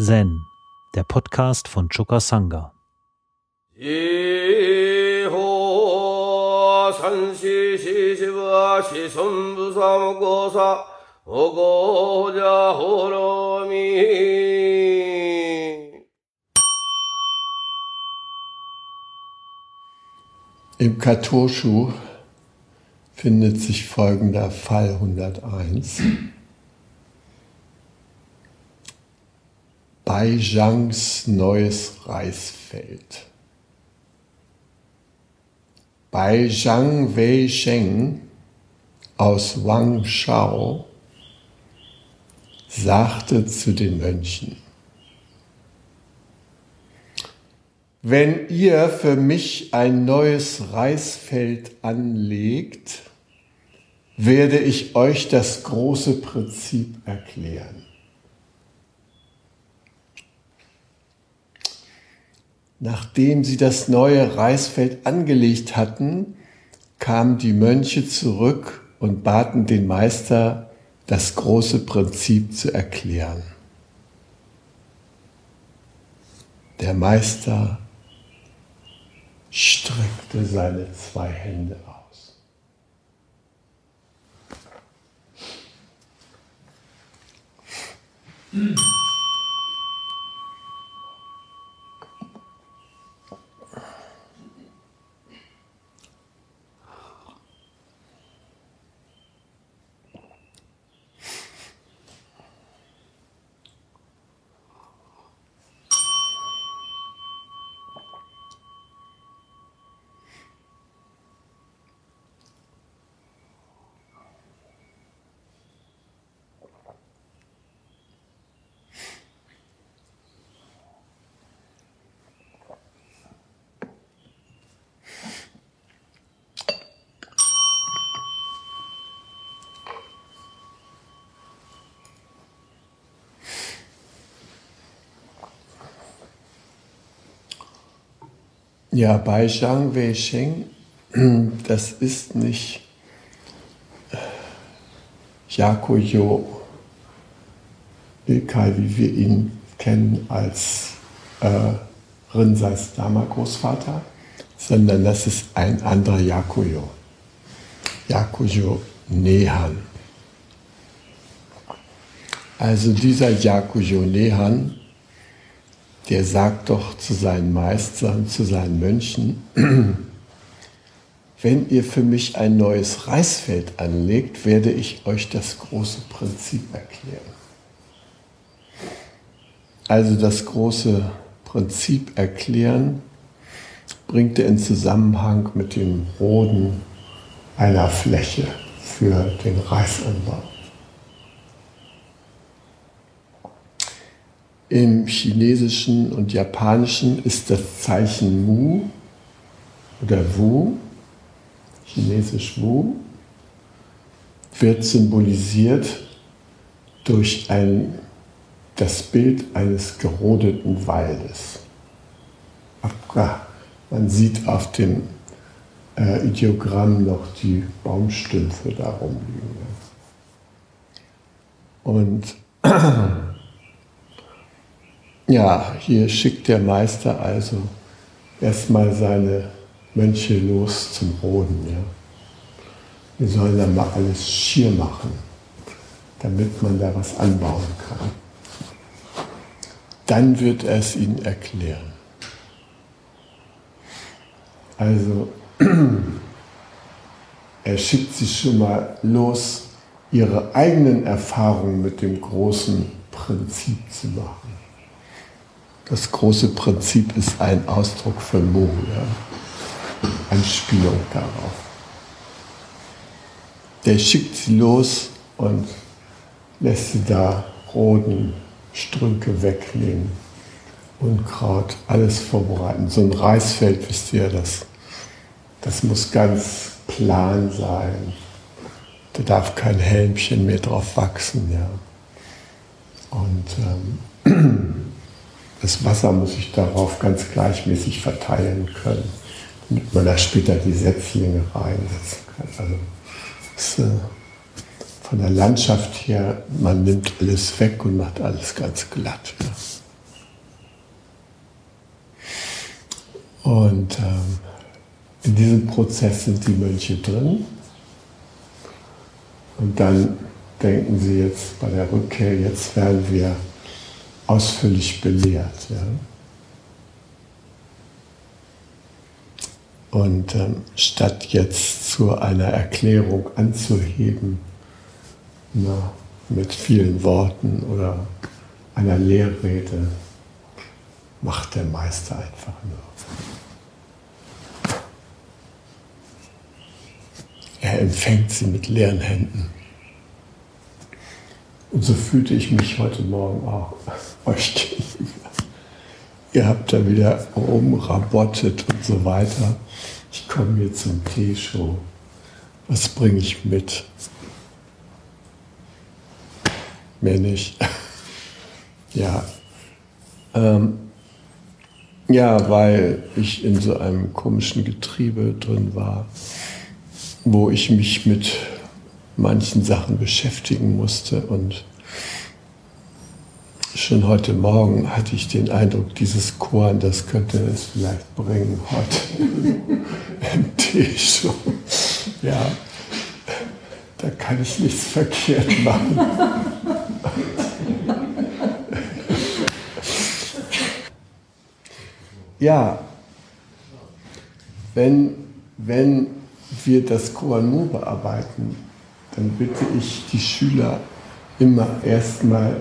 Zen, der Podcast von Choka Sangha. Im Katoshu findet sich folgender Fall 101. Bei Zhangs neues Reisfeld. Bei Zhang Wei Sheng aus Wang Shao sagte zu den Mönchen, wenn ihr für mich ein neues Reisfeld anlegt, werde ich euch das große Prinzip erklären. Nachdem sie das neue Reisfeld angelegt hatten, kamen die Mönche zurück und baten den Meister, das große Prinzip zu erklären. Der Meister streckte seine zwei Hände aus. Mhm. Ja, bei Zhang Wei-sheng, das ist nicht Yakuyo Ilkai, wie wir ihn kennen als äh, Rinseis Dama-Großvater, sondern das ist ein anderer Yakuyo. Yakuyo Nehan. Also dieser Yakuyo Nehan der sagt doch zu seinen Meistern, zu seinen Mönchen, wenn ihr für mich ein neues Reisfeld anlegt, werde ich euch das große Prinzip erklären. Also das große Prinzip erklären bringt er in Zusammenhang mit dem Roden einer Fläche für den Reisanbau. Im Chinesischen und Japanischen ist das Zeichen Mu oder Wu, chinesisch Wu, wird symbolisiert durch ein, das Bild eines gerodeten Waldes. Man sieht auf dem äh, Ideogramm noch die Baumstümpfe da rumliegen. Und Ja, hier schickt der Meister also erstmal seine Mönche los zum Roden. Ja. Wir sollen dann mal alles schier machen, damit man da was anbauen kann. Dann wird er es ihnen erklären. Also, er schickt sie schon mal los, ihre eigenen Erfahrungen mit dem großen Prinzip zu machen. Das große Prinzip ist ein Ausdruck für Mo, ja. Anspielung darauf. Der schickt sie los und lässt sie da roden, Strünke wegnehmen, Unkraut, alles vorbereiten. So ein Reisfeld, wisst ihr, das, das muss ganz plan sein. Da darf kein Helmchen mehr drauf wachsen. Ja. Und ähm, Das Wasser muss ich darauf ganz gleichmäßig verteilen können, damit man da später die Setzlinge reinsetzen kann. Also ist, äh, von der Landschaft her, man nimmt alles weg und macht alles ganz glatt. Ja. Und ähm, in diesem Prozess sind die Mönche drin. Und dann denken sie jetzt bei der Rückkehr, jetzt werden wir ausführlich belehrt. Ja? Und ähm, statt jetzt zu einer Erklärung anzuheben, na, mit vielen Worten oder einer Lehrrede, macht der Meister einfach nur. Er empfängt sie mit leeren Händen. Und so fühlte ich mich heute Morgen auch euch gegenüber. Ihr habt da wieder rumrabottet und so weiter. Ich komme hier zum Teeshow. Was bringe ich mit? Mehr nicht. ja. Ähm, ja, weil ich in so einem komischen Getriebe drin war, wo ich mich mit manchen Sachen beschäftigen musste. Und schon heute Morgen hatte ich den Eindruck, dieses Korn, das könnte es vielleicht bringen heute im Tee-Show. Ja, da kann ich nichts verkehrt machen. ja, wenn, wenn wir das Koanu bearbeiten, dann bitte ich die Schüler immer erstmal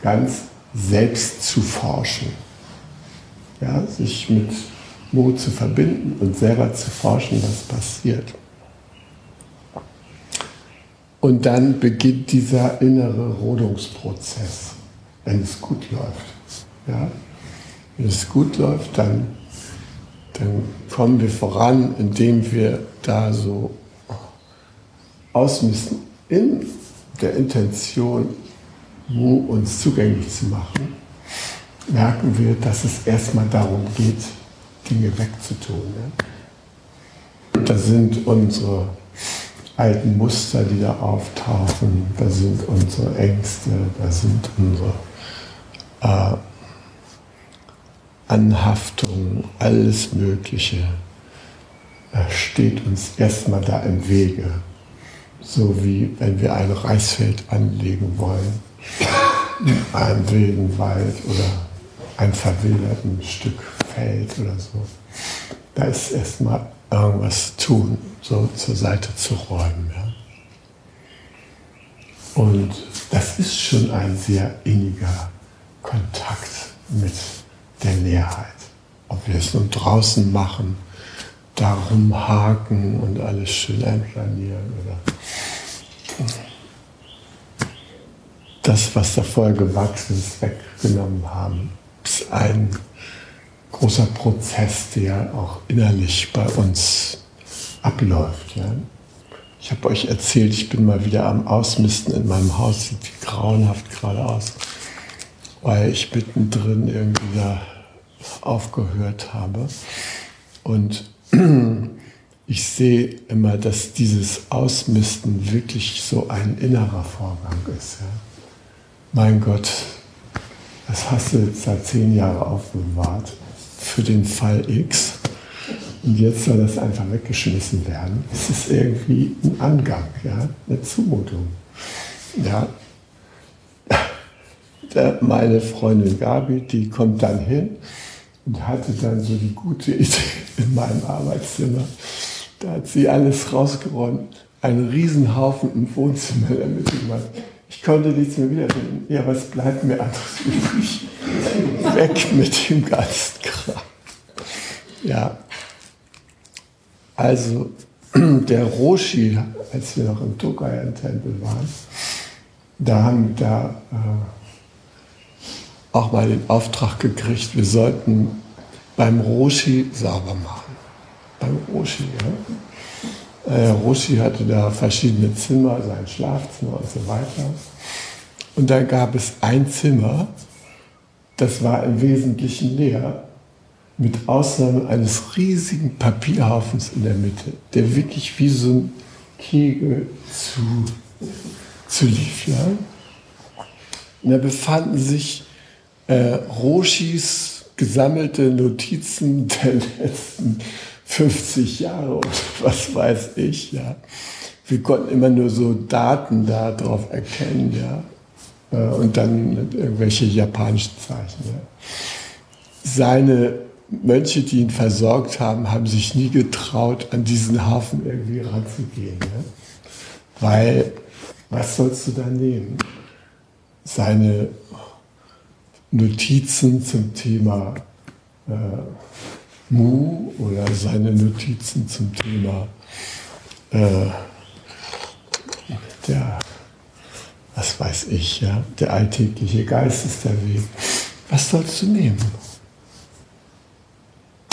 ganz selbst zu forschen. Ja, sich mit Mo zu verbinden und selber zu forschen, was passiert. Und dann beginnt dieser innere Rodungsprozess, wenn es gut läuft. Ja? Wenn es gut läuft, dann, dann kommen wir voran, indem wir da so ausmisten in der Intention, Mu uns zugänglich zu machen, merken wir, dass es erstmal darum geht, Dinge wegzutun. Ja? Da sind unsere alten Muster, die da auftauchen, da sind unsere Ängste, da sind unsere äh, Anhaftungen, alles Mögliche äh, steht uns erstmal da im Wege so wie wenn wir ein Reisfeld anlegen wollen, einen wilden Wald oder ein verwilderten Stück Feld oder so. Da ist erstmal irgendwas tun, so zur Seite zu räumen. Ja. Und das ist schon ein sehr inniger Kontakt mit der Leerheit. Ob wir es nun draußen machen, darum haken und alles schön einplanieren oder das, was da vorher gewachsen ist, weggenommen haben. Das ist ein großer Prozess, der auch innerlich bei uns abläuft. Ja. Ich habe euch erzählt, ich bin mal wieder am Ausmisten in meinem Haus, sieht grauenhaft gerade aus, weil ich mittendrin irgendwie da aufgehört habe. Und ich sehe immer, dass dieses Ausmisten wirklich so ein innerer Vorgang ist. Ja. Mein Gott, das hast du jetzt seit zehn Jahren aufbewahrt für den Fall X. Und jetzt soll das einfach weggeschmissen werden. Es ist irgendwie ein Angang, ja, eine Zumutung. Ja. Meine Freundin Gabi, die kommt dann hin und hatte dann so die gute Idee in meinem Arbeitszimmer. Da hat sie alles rausgeräumt, einen Riesenhaufen im Wohnzimmer Mitte gemacht. Ich konnte nichts mehr wiederfinden. Ja, was bleibt mir anderes übrig? Weg mit dem ganzen Kram. Ja. Also, der Roshi, als wir noch im Tokayan-Tempel waren, da haben wir da äh, auch mal den Auftrag gekriegt, wir sollten beim Roshi sauber machen. Beim Roshi, ja. Äh, Roshi hatte da verschiedene Zimmer, sein Schlafzimmer und so weiter. Und da gab es ein Zimmer, das war im Wesentlichen leer, mit Ausnahme eines riesigen Papierhaufens in der Mitte, der wirklich wie so ein Kegel zu, zu lief. Ja? Und da befanden sich äh, Roshis gesammelte Notizen der letzten 50 Jahre und was weiß ich, ja. Wir konnten immer nur so Daten darauf erkennen, ja. Äh, und dann irgendwelche japanischen Zeichen. Ja. Seine Mönche, die ihn versorgt haben, haben sich nie getraut, an diesen Hafen irgendwie ranzugehen. Ja. Weil, was sollst du da nehmen? Seine Notizen zum Thema äh, Mu oder seine Notizen zum Thema äh, der, was weiß ich, ja, der alltägliche Geist ist der Weg. Was sollst du nehmen?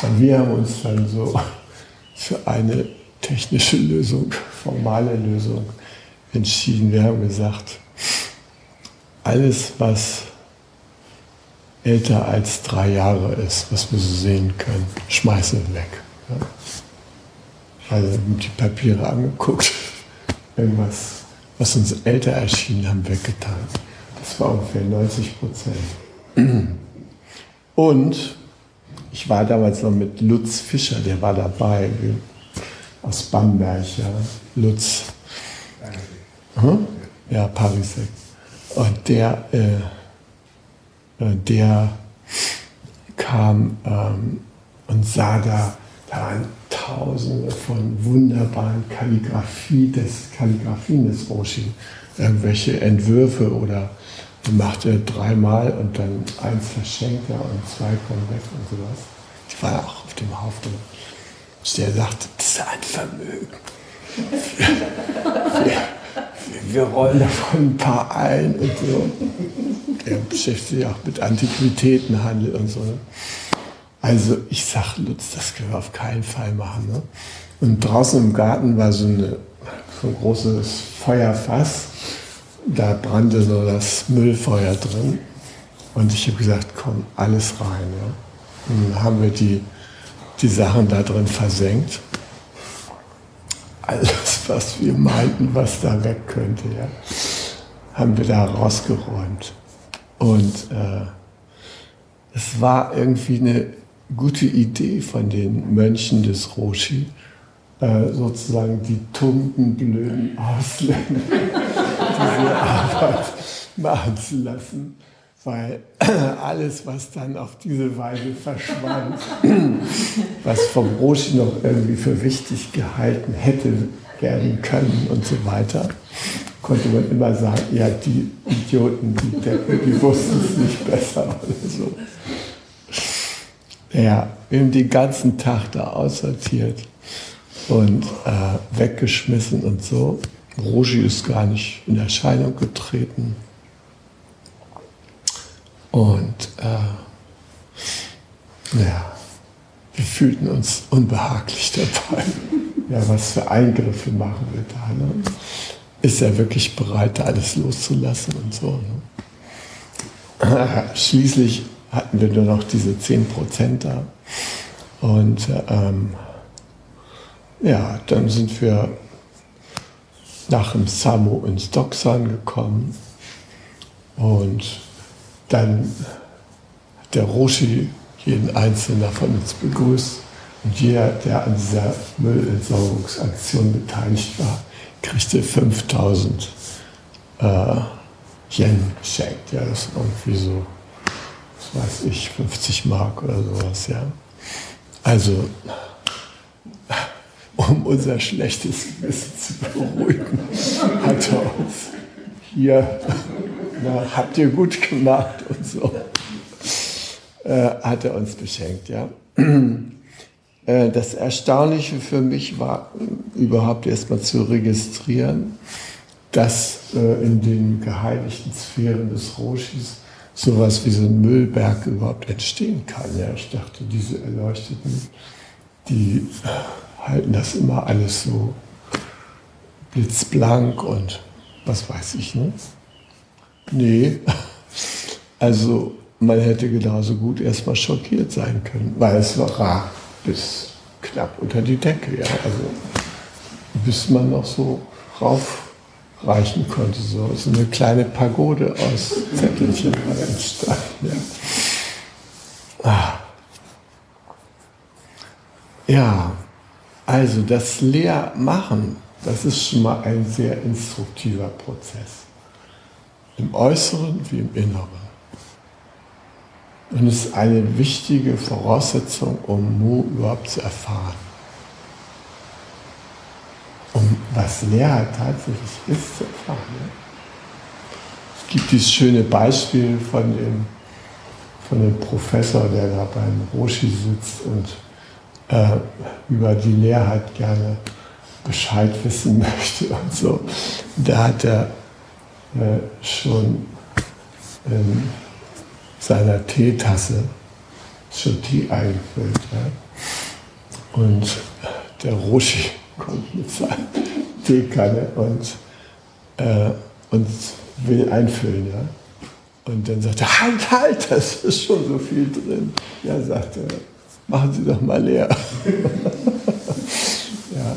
Und wir haben uns dann so für eine technische Lösung, formale Lösung entschieden. Wir haben gesagt, alles, was älter als drei Jahre ist, was wir so sehen können, schmeißen wir weg. Ja? Also die Papiere angeguckt, irgendwas, was uns älter erschien, haben weggetan. Das war ungefähr 90 Prozent. Und ich war damals noch mit Lutz Fischer, der war dabei, aus Bamberg, ja. Lutz. Hm? Ja, Parisek. Und der, äh, äh, der kam ähm, und sah da, da waren tausende von wunderbaren Kalligrafie des, Kalligrafien des Roshi. Irgendwelche Entwürfe oder machte dreimal und dann eins verschenkt er und zwei kommen weg und sowas. Ich war auch auf dem Haufen. Der sagte, das ist ein Vermögen. Wir, rollen davon ein paar ein und so. Er beschäftigt sich auch mit Antiquitätenhandel und so. Ne? Also ich sag Lutz, das können wir auf keinen Fall machen. Ne? Und draußen im Garten war so, eine, so ein großes Feuerfass da brannte so das Müllfeuer drin. Und ich habe gesagt, komm, alles rein. Ja. Und dann haben wir die, die Sachen da drin versenkt. Alles, was wir meinten, was da weg könnte, ja, haben wir da rausgeräumt. Und äh, es war irgendwie eine gute Idee von den Mönchen des Roshi, äh, sozusagen die tumpen, blöden Ausländer diese Arbeit machen zu lassen, weil alles, was dann auf diese Weise verschwand, was vom Roshi noch irgendwie für wichtig gehalten hätte werden können und so weiter, konnte man immer sagen, ja, die Idioten, die Deppen, die wussten es nicht besser oder so. Ja, wir haben den ganzen Tag da aussortiert und äh, weggeschmissen und so. Rogi ist gar nicht in Erscheinung getreten. Und äh, ja, wir fühlten uns unbehaglich dabei. Ja, was für Eingriffe machen wir da? Ne? Ist er wirklich bereit, da alles loszulassen und so? Ne? Schließlich hatten wir nur noch diese 10% da. Und ähm, ja, dann sind wir nach dem Samo ins Doksan gekommen und dann der Roshi jeden Einzelnen von uns begrüßt und jeder, der an dieser Müllentsorgungsaktion beteiligt war, kriegte 5000 äh, Yen geschenkt. Ja, das ist irgendwie so, was weiß ich, 50 Mark oder sowas, ja. Also um unser schlechtes Gewissen zu beruhigen, hat er uns hier, na, habt ihr gut gemacht und so, äh, hat er uns beschenkt, ja. Äh, das Erstaunliche für mich war überhaupt erstmal zu registrieren, dass äh, in den geheiligten Sphären des Roshis sowas wie so ein Müllberg überhaupt entstehen kann. Ja, ich dachte, diese Erleuchteten, die halten das immer alles so blitzblank und was weiß ich, ne? Nee, also man hätte genauso gut erstmal schockiert sein können, weil es war rar bis knapp unter die Decke, ja. Also bis man noch so raufreichen konnte, so, so eine kleine Pagode aus Zettelchen entstanden, ja. Ah. Ja, also das Lehrmachen, das ist schon mal ein sehr instruktiver Prozess. Im Äußeren wie im Inneren. Und es ist eine wichtige Voraussetzung, um Mu überhaupt zu erfahren. Um was Lehrheit tatsächlich ist, zu erfahren. Es gibt dieses schöne Beispiel von dem, von dem Professor, der da beim Roshi sitzt und äh, über die Lehrheit gerne Bescheid wissen möchte und so. Da hat er äh, schon in seiner Teetasse schon Tee eingefüllt. Ja. Und der Roshi kommt mit seiner Teekanne und, äh, und will einfüllen. Ja. Und dann sagt er, halt, halt, das ist schon so viel drin. Ja, sagt er, machen Sie doch mal leer. ja.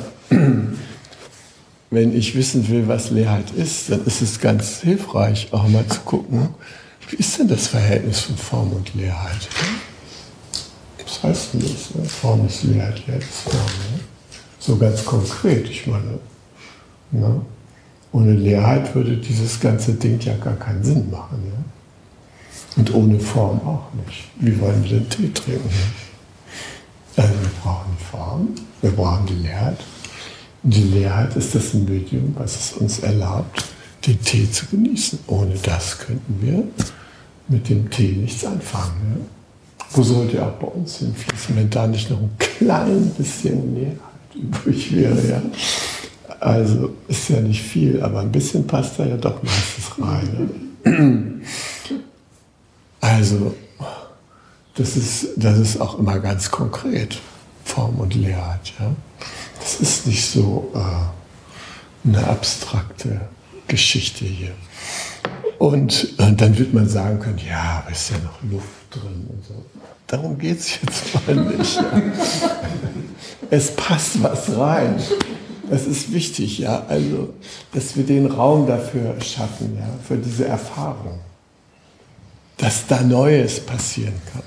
Wenn ich wissen will, was Leerheit ist, dann ist es ganz hilfreich, auch mal zu gucken, wie ist denn das Verhältnis von Form und Leerheit? Was heißt denn das? Ne? Form ist Leerheit, Leerheit ist Form. Ne? So ganz konkret, ich meine. Ne? Ohne Leerheit würde dieses ganze Ding ja gar keinen Sinn machen. Ja? Und ohne Form auch nicht. Wie wollen wir den Tee trinken? Also wir brauchen Form, wir brauchen die Leerheit. Die Leerheit ist das Medium, was es uns erlaubt, den Tee zu genießen. Ohne das könnten wir mit dem Tee nichts anfangen. Ja? Wo sollte er auch bei uns hinfließen, wenn da nicht noch ein klein bisschen Leerheit übrig wäre? Ja? Also ist ja nicht viel, aber ein bisschen passt da ja doch meistens rein. Ja? Also das ist, das ist auch immer ganz konkret, Form und Leerheit. Ja? Das ist nicht so äh, eine abstrakte Geschichte hier. Und, und, dann wird man sagen können, ja, aber ist ja noch Luft drin und so. Darum geht es jetzt mal nicht. Ja. Es passt was rein. Das ist wichtig, ja. Also, dass wir den Raum dafür schaffen, ja, für diese Erfahrung. Dass da Neues passieren kann.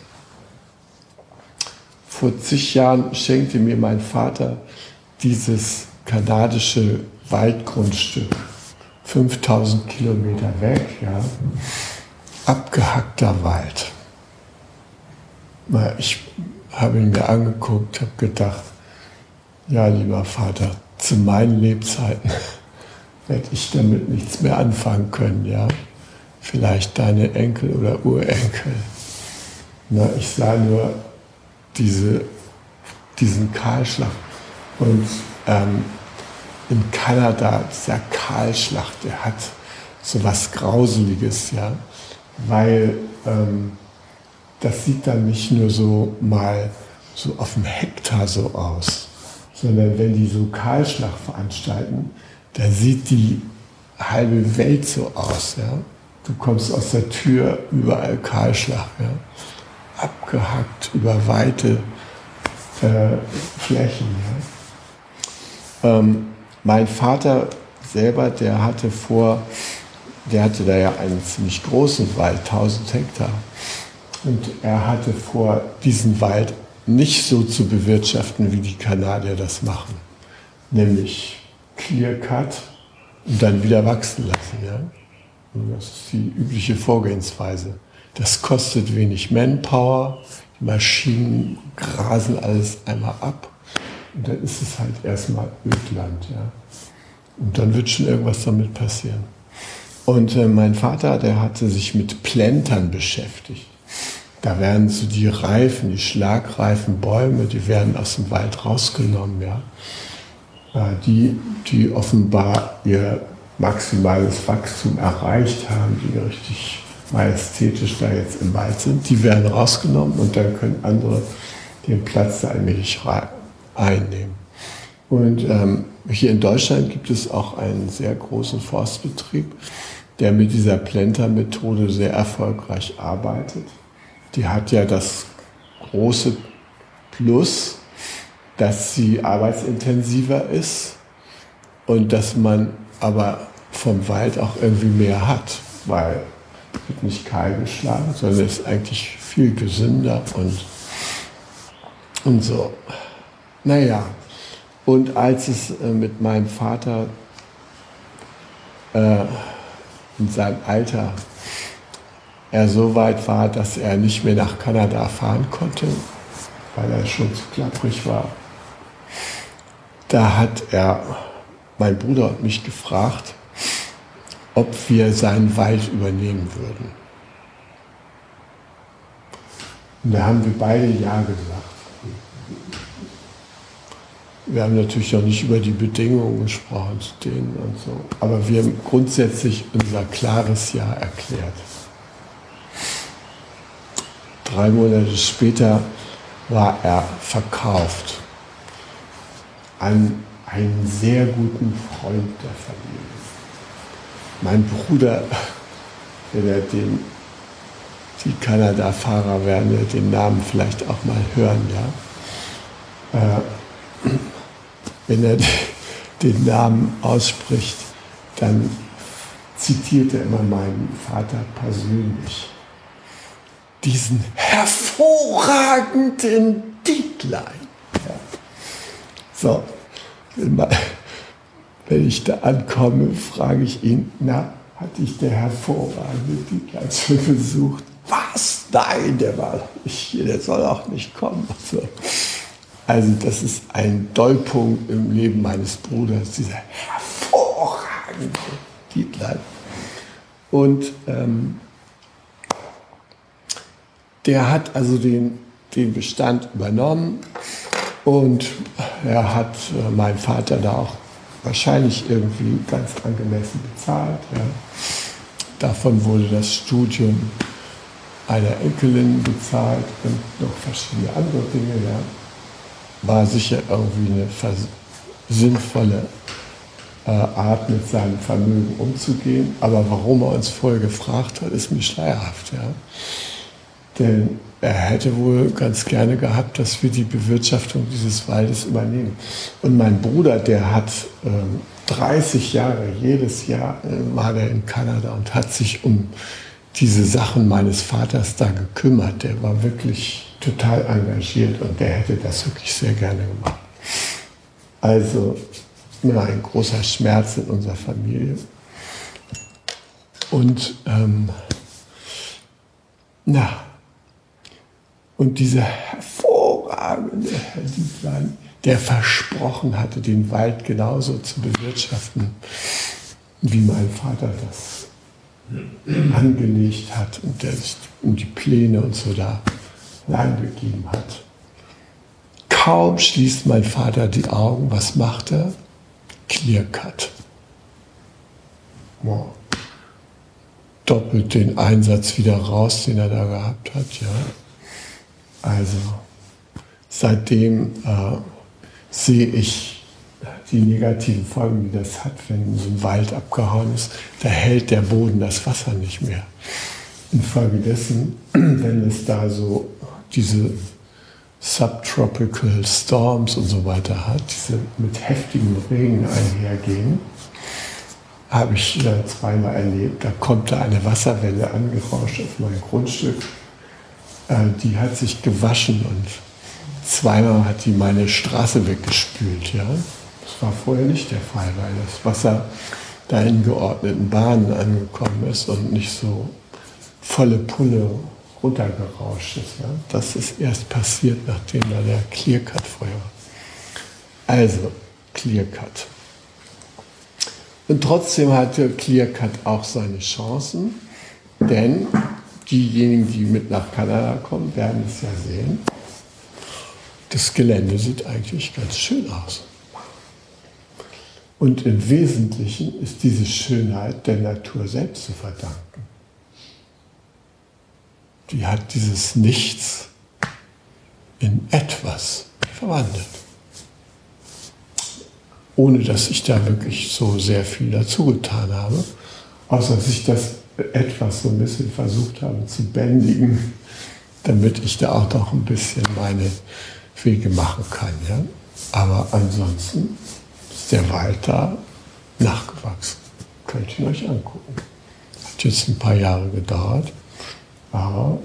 Vor zig Jahren schenkte mir mein Vater dieses kanadische Waldgrundstück 5000 Kilometer weg, ja, abgehackter Wald. Ich habe ihn mir angeguckt, habe gedacht, ja, lieber Vater, zu meinen Lebzeiten werde ich damit nichts mehr anfangen können, ja. Vielleicht deine Enkel oder Urenkel. Na, ich sah nur diese, diesen Kahlschlag. Und ähm, in Kanada, dieser Kahlschlag, der hat so was Grauseliges, ja, weil ähm, das sieht dann nicht nur so mal so auf dem Hektar so aus, sondern wenn die so Kahlschlag veranstalten, da sieht die halbe Welt so aus, ja. Du kommst aus der Tür, überall Kahlschlag, ja. Abgehackt über weite äh, Flächen, ja. Ähm, mein Vater selber, der hatte vor, der hatte da ja einen ziemlich großen Wald, 1000 Hektar. Und er hatte vor, diesen Wald nicht so zu bewirtschaften, wie die Kanadier das machen. Nämlich Clear Cut und dann wieder wachsen lassen. Ja? Und das ist die übliche Vorgehensweise. Das kostet wenig Manpower, die Maschinen grasen alles einmal ab und dann ist es halt erstmal Ödland. Ja. Und dann wird schon irgendwas damit passieren. Und äh, mein Vater, der hatte sich mit Plantern beschäftigt. Da werden so die reifen, die schlagreifen Bäume, die werden aus dem Wald rausgenommen, ja. Äh, die, die offenbar ihr maximales Wachstum erreicht haben, die richtig majestätisch da jetzt im Wald sind, die werden rausgenommen und dann können andere den Platz da allmählich einnehmen. Und ähm, hier in Deutschland gibt es auch einen sehr großen Forstbetrieb, der mit dieser Plenter-Methode sehr erfolgreich arbeitet. Die hat ja das große Plus, dass sie arbeitsintensiver ist und dass man aber vom Wald auch irgendwie mehr hat, weil wird nicht kahl geschlagen, sondern ist eigentlich viel gesünder und, und so. Naja, und als es äh, mit meinem Vater äh, in seinem Alter er so weit war, dass er nicht mehr nach Kanada fahren konnte, weil er schon zu klapprig war, da hat er mein Bruder und mich gefragt, ob wir seinen Wald übernehmen würden. Und da haben wir beide Ja gesagt. Wir haben natürlich noch nicht über die Bedingungen gesprochen, denen und so. Aber wir haben grundsätzlich unser klares Ja erklärt. Drei Monate später war er verkauft an einen sehr guten Freund der Familie. Mein Bruder, wenn er den, die Kanada-Fahrer werden den Namen vielleicht auch mal hören, ja. Äh, wenn er den Namen ausspricht, dann zitiert er immer meinen Vater persönlich. Diesen hervorragenden Dietlein. Ja. So, wenn ich da ankomme, frage ich ihn, na, hat dich der hervorragende Dietlein schon besucht? Was? Nein, der war nicht hier, der soll auch nicht kommen. So. Also das ist ein Dollpunkt im Leben meines Bruders, dieser hervorragende Dietlein. Und ähm, der hat also den, den Bestand übernommen und er hat äh, mein Vater da auch wahrscheinlich irgendwie ganz angemessen bezahlt. Ja. Davon wurde das Studium einer Enkelin bezahlt und noch verschiedene andere Dinge. Ja war sicher irgendwie eine sinnvolle äh, Art, mit seinem Vermögen umzugehen. Aber warum er uns vorher gefragt hat, ist mir schleierhaft. Ja? Denn er hätte wohl ganz gerne gehabt, dass wir die Bewirtschaftung dieses Waldes übernehmen. Und mein Bruder, der hat ähm, 30 Jahre, jedes Jahr äh, war er in Kanada und hat sich um diese Sachen meines Vaters da gekümmert. Der war wirklich total engagiert und der hätte das wirklich sehr gerne gemacht. Also immer ein großer Schmerz in unserer Familie. Und ähm, na, und dieser hervorragende Herr Dietlein, der versprochen hatte, den Wald genauso zu bewirtschaften, wie mein Vater das angelegt hat und der sich um die Pläne und so da Nein gegeben hat. Kaum schließt mein Vater die Augen, was macht er? Clear Cut. Wow. Doppelt den Einsatz wieder raus, den er da gehabt hat. Ja. Also seitdem äh, sehe ich die negativen Folgen, die das hat, wenn so ein Wald abgehauen ist. Da hält der Boden das Wasser nicht mehr. Infolgedessen, wenn es da so diese Subtropical Storms und so weiter hat, diese mit heftigem Regen einhergehen, habe ich äh, zweimal erlebt. Da kommt da eine Wasserwelle angerauscht auf mein Grundstück. Äh, die hat sich gewaschen und zweimal hat die meine Straße weggespült. Ja? Das war vorher nicht der Fall, weil das Wasser da in geordneten Bahnen angekommen ist und nicht so volle Pulle runtergerauscht ist. Ja? Das ist erst passiert, nachdem da der Clearcut vorher war. Also, Clearcut. Und trotzdem hatte Clearcut auch seine Chancen, denn diejenigen, die mit nach Kanada kommen, werden es ja sehen. Das Gelände sieht eigentlich ganz schön aus. Und im Wesentlichen ist diese Schönheit der Natur selbst zu verdanken die hat dieses Nichts in etwas verwandelt. Ohne dass ich da wirklich so sehr viel dazu getan habe, außer dass ich das etwas so ein bisschen versucht habe zu bändigen, damit ich da auch noch ein bisschen meine Wege machen kann. Ja? Aber ansonsten ist der Wald da nachgewachsen. Könnt ihr euch angucken. Hat jetzt ein paar Jahre gedauert. Aber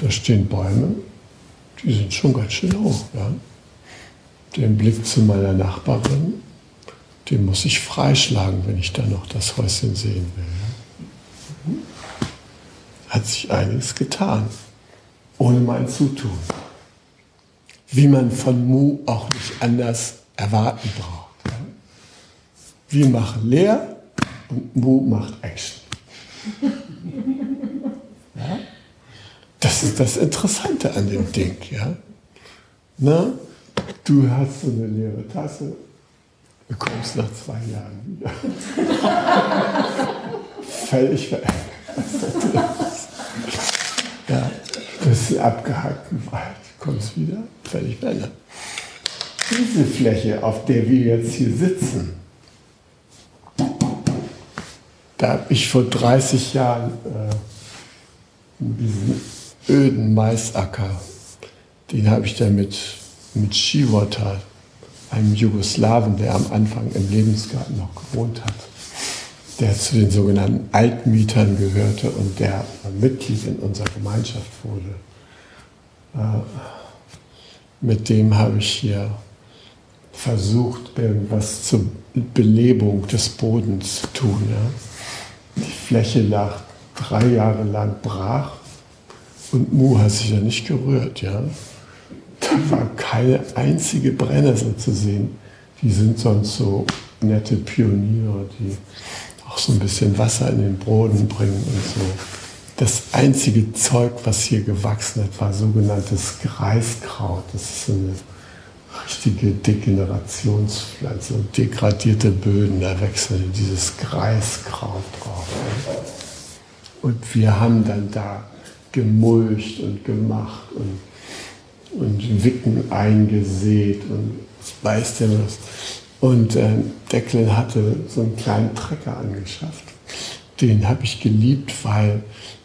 da stehen Bäume, die sind schon ganz schön hoch. Ja. Den Blick zu meiner Nachbarin, den muss ich freischlagen, wenn ich da noch das Häuschen sehen will. Hat sich einiges getan, ohne mein Zutun. Wie man von Mu auch nicht anders erwarten braucht. Wir machen leer und Mu macht Action. Ja? Das ist das Interessante an dem Ding. Ja? Na, du hast so eine leere Tasse, du kommst nach zwei Jahren wieder. Völlig verändert. ja, du hast einen abgehackten Wald, du kommst wieder, völlig verändert. Diese Fläche, auf der wir jetzt hier sitzen, da habe ich vor 30 Jahren äh, diesen öden Maisacker, den habe ich dann mit, mit Shiwata, einem Jugoslawen, der am Anfang im Lebensgarten noch gewohnt hat, der zu den sogenannten Altmietern gehörte und der Mitglied in unserer Gemeinschaft wurde. Äh, mit dem habe ich hier versucht, irgendwas zur Belebung des Bodens zu tun. Ja. Die Fläche lag drei Jahre lang brach und Mu hat sich ja nicht gerührt. Ja. Da war keine einzige Brennnessel zu sehen. Die sind sonst so nette Pioniere, die auch so ein bisschen Wasser in den Boden bringen und so. Das einzige Zeug, was hier gewachsen hat, war sogenanntes Greiskraut. Das ist so eine richtige Degenerationspflanze und degradierte Böden, da wechseln dieses Greiskraut drauf. Und wir haben dann da gemulcht und gemacht und, und Wicken eingesät und weiß der was. Und äh, Declan hatte so einen kleinen Trecker angeschafft. Den habe ich geliebt, weil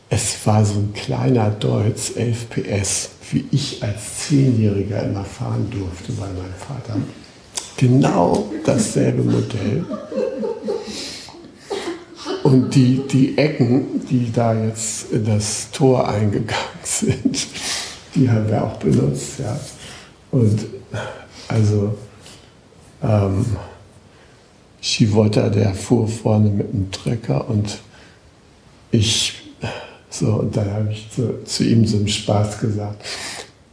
es war so ein kleiner Deutz, 11 PS, wie ich als Zehnjähriger immer fahren durfte bei meinem Vater. Genau dasselbe Modell. Und die, die Ecken, die da jetzt in das Tor eingegangen sind, die haben wir auch benutzt. Ja. Und also ähm, Schivotta, der fuhr vorne mit dem Trecker und ich so, und dann habe ich zu, zu, ihm so im Spaß gesagt,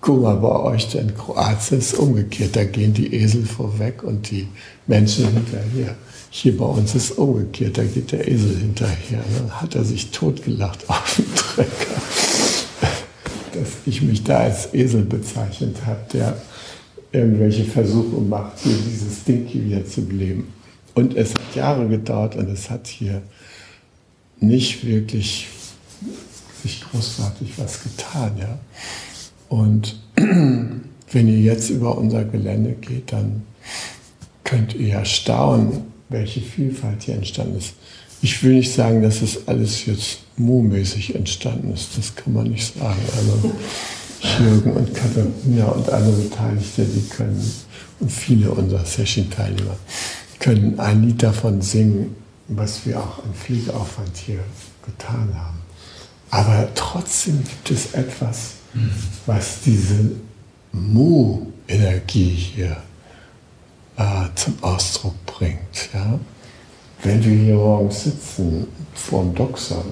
guck mal, bei euch in Kroatien ist umgekehrt, da gehen die Esel vorweg und die Menschen hinterher. Hier bei uns ist umgekehrt, da geht der Esel hinterher. Dann hat er sich totgelacht auf dem Trecker, dass ich mich da als Esel bezeichnet habe, der irgendwelche Versuche macht, hier dieses Ding hier wieder zu beleben. Und es hat Jahre gedauert und es hat hier nicht wirklich sich großartig was getan. Ja? Und wenn ihr jetzt über unser Gelände geht, dann könnt ihr ja staunen, welche Vielfalt hier entstanden ist. Ich will nicht sagen, dass es alles jetzt Mu-mäßig entstanden ist. Das kann man nicht sagen. Also Jürgen und Katharina und andere Beteiligte, die können, und viele unserer Session-Teilnehmer, können ein Lied davon singen, was wir auch an Fliegaufwand hier getan haben. Aber trotzdem gibt es etwas, was diese Mu-Energie hier äh, zum Ausdruck bringt. Ja? Wenn wir hier morgens sitzen vorm Doxon,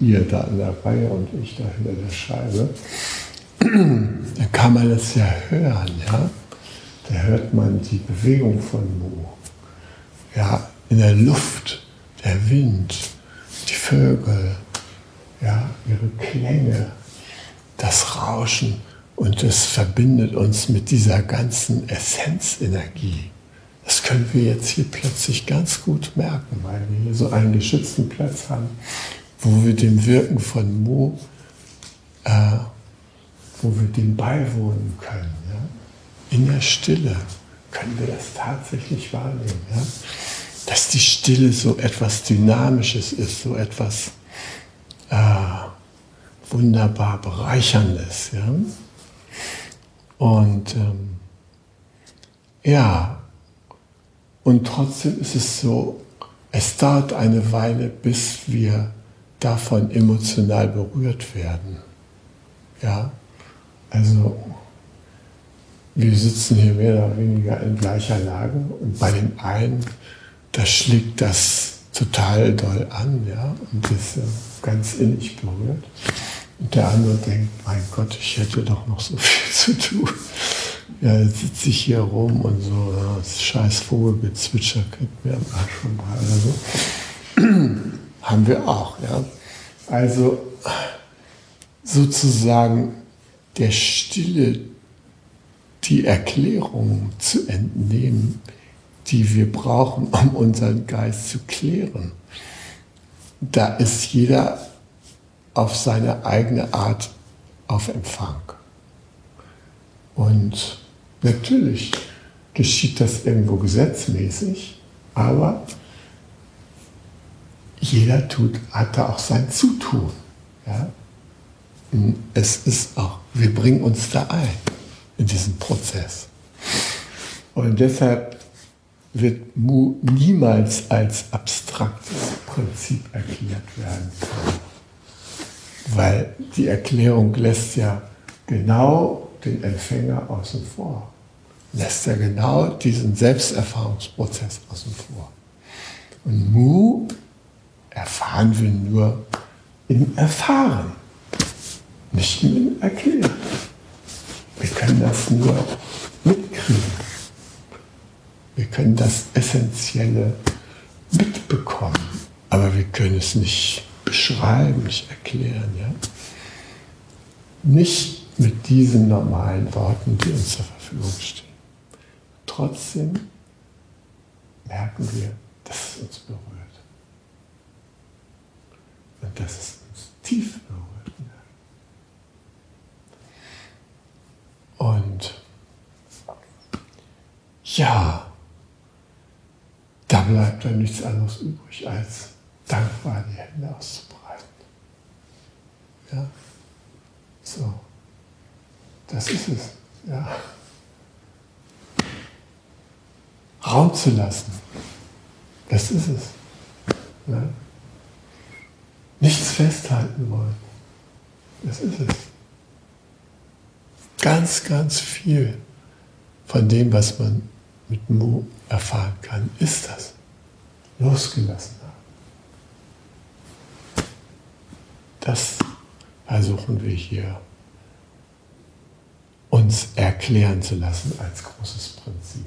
ihr da in der Reihe und ich da hinter der Scheibe, dann kann man das ja hören. Ja? Da hört man die Bewegung von Mu. Ja, in der Luft, der Wind, die Vögel, ja, ihre Klänge, das Rauschen und es verbindet uns mit dieser ganzen Essenzenergie. Das können wir jetzt hier plötzlich ganz gut merken, weil wir hier so einen geschützten Platz haben, wo wir dem Wirken von Mu, äh, wo wir dem beiwohnen können. Ja? In der Stille können wir das tatsächlich wahrnehmen. Ja? Dass die Stille so etwas Dynamisches ist, so etwas äh, wunderbar bereicherndes. Ja? Und ähm, ja, und trotzdem ist es so, es dauert eine Weile, bis wir davon emotional berührt werden. Ja, also wir sitzen hier mehr oder weniger in gleicher Lage und bei dem einen, da schlägt das total doll an, ja, und ist äh, ganz innig berührt. Und der andere denkt, mein Gott, ich hätte doch noch so viel zu tun. Ja, jetzt sitze ich hier rum und so, das scheiß Vogelgezwitscher kriegt mir am Arsch vorbei oder so. Haben wir auch, ja. Also sozusagen der Stille die Erklärung zu entnehmen, die wir brauchen, um unseren Geist zu klären. Da ist jeder auf seine eigene Art auf Empfang. Und natürlich geschieht das irgendwo gesetzmäßig, aber jeder tut, hat da auch sein Zutun. Ja? Es ist auch, wir bringen uns da ein in diesen Prozess. Und deshalb wird Mu niemals als abstraktes Prinzip erklärt werden können. Weil die Erklärung lässt ja genau den Empfänger außen vor. Lässt ja genau diesen Selbsterfahrungsprozess außen vor. Und Mu erfahren wir nur im Erfahren, nicht im Erklären. Wir können das nur mitkriegen. Wir können das Essentielle mitbekommen, aber wir können es nicht beschreiben, nicht erklären. Ja? Nicht mit diesen normalen Worten, die uns zur Verfügung stehen. Trotzdem merken wir, dass es uns berührt. Und dass es uns tief berührt. Und ja, bleibt dann nichts anderes übrig, als dankbar die Hände auszubreiten. Ja, so, das ist es. Ja. Raum zu lassen, das ist es. Ja. Nichts festhalten wollen, das ist es ganz, ganz viel von dem, was man mit Mu erfahren kann, ist das. Losgelassen haben. Das versuchen wir hier uns erklären zu lassen als großes Prinzip.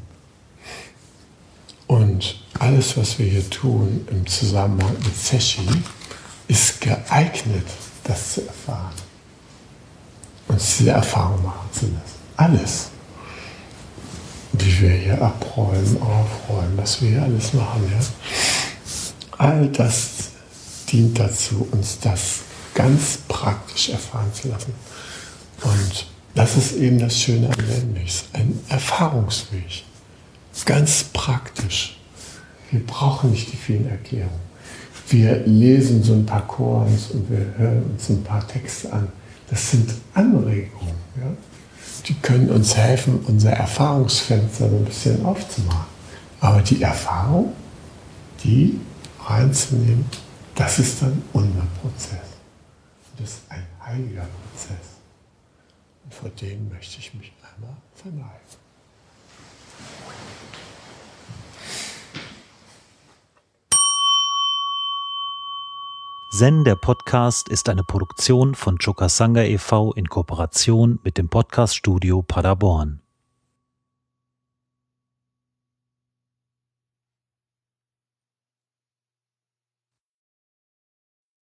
Und alles, was wir hier tun im Zusammenhang mit Seshi, ist geeignet, das zu erfahren uns diese Erfahrung machen zu lassen. Alles. Wie wir hier abräumen, aufräumen, was wir hier alles machen. Ja? All das dient dazu, uns das ganz praktisch erfahren zu lassen. Und das ist eben das Schöne an Lernmix, ein Erfahrungsweg. Ganz praktisch. Wir brauchen nicht die vielen Erklärungen. Wir lesen so ein paar Chorens und wir hören uns ein paar Texte an. Das sind Anregungen. Ja? Die können uns helfen, unser Erfahrungsfenster so ein bisschen aufzumachen. Aber die Erfahrung, die reinzunehmen, das ist dann unser Prozess. Das ist ein heiliger Prozess. Und vor dem möchte ich mich einmal verneigen. Zen, der Podcast, ist eine Produktion von Chokasanga e.V. in Kooperation mit dem Podcaststudio Paderborn.